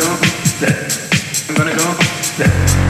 go. I'm gonna go there.